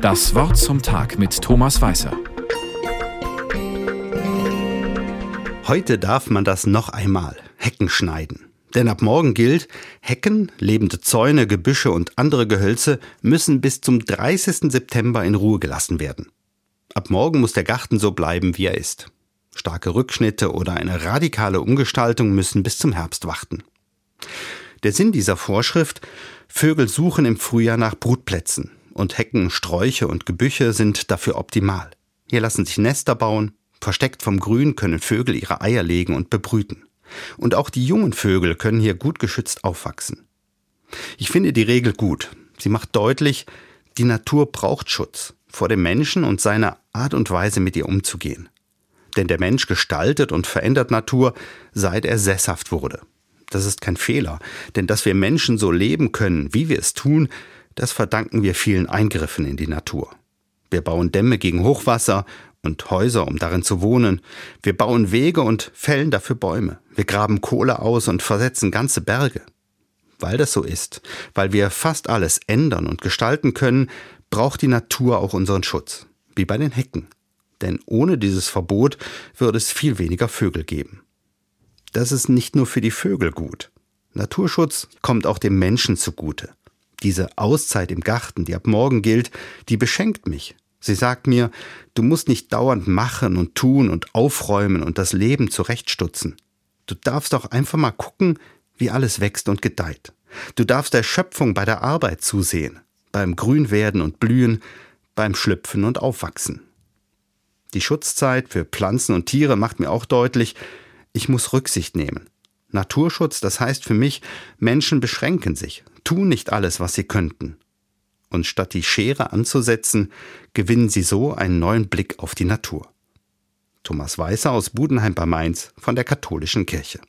Das Wort zum Tag mit Thomas Weißer. Heute darf man das noch einmal. Hecken schneiden. Denn ab morgen gilt, Hecken, lebende Zäune, Gebüsche und andere Gehölze müssen bis zum 30. September in Ruhe gelassen werden. Ab morgen muss der Garten so bleiben, wie er ist. Starke Rückschnitte oder eine radikale Umgestaltung müssen bis zum Herbst warten. Der Sinn dieser Vorschrift, Vögel suchen im Frühjahr nach Brutplätzen und Hecken, Sträuche und Gebüche sind dafür optimal. Hier lassen sich Nester bauen, versteckt vom Grün können Vögel ihre Eier legen und bebrüten. Und auch die jungen Vögel können hier gut geschützt aufwachsen. Ich finde die Regel gut. Sie macht deutlich, die Natur braucht Schutz vor dem Menschen und seiner Art und Weise mit ihr umzugehen. Denn der Mensch gestaltet und verändert Natur, seit er sesshaft wurde. Das ist kein Fehler, denn dass wir Menschen so leben können, wie wir es tun, das verdanken wir vielen Eingriffen in die Natur. Wir bauen Dämme gegen Hochwasser und Häuser, um darin zu wohnen. Wir bauen Wege und fällen dafür Bäume. Wir graben Kohle aus und versetzen ganze Berge. Weil das so ist, weil wir fast alles ändern und gestalten können, braucht die Natur auch unseren Schutz, wie bei den Hecken. Denn ohne dieses Verbot würde es viel weniger Vögel geben. Das ist nicht nur für die Vögel gut. Naturschutz kommt auch dem Menschen zugute. Diese Auszeit im Garten, die ab morgen gilt, die beschenkt mich. Sie sagt mir, du musst nicht dauernd machen und tun und aufräumen und das Leben zurechtstutzen. Du darfst auch einfach mal gucken, wie alles wächst und gedeiht. Du darfst der Schöpfung bei der Arbeit zusehen, beim Grünwerden und Blühen, beim Schlüpfen und Aufwachsen. Die Schutzzeit für Pflanzen und Tiere macht mir auch deutlich, ich muss Rücksicht nehmen. Naturschutz, das heißt für mich, Menschen beschränken sich, tun nicht alles, was sie könnten. Und statt die Schere anzusetzen, gewinnen sie so einen neuen Blick auf die Natur. Thomas Weißer aus Budenheim bei Mainz von der Katholischen Kirche.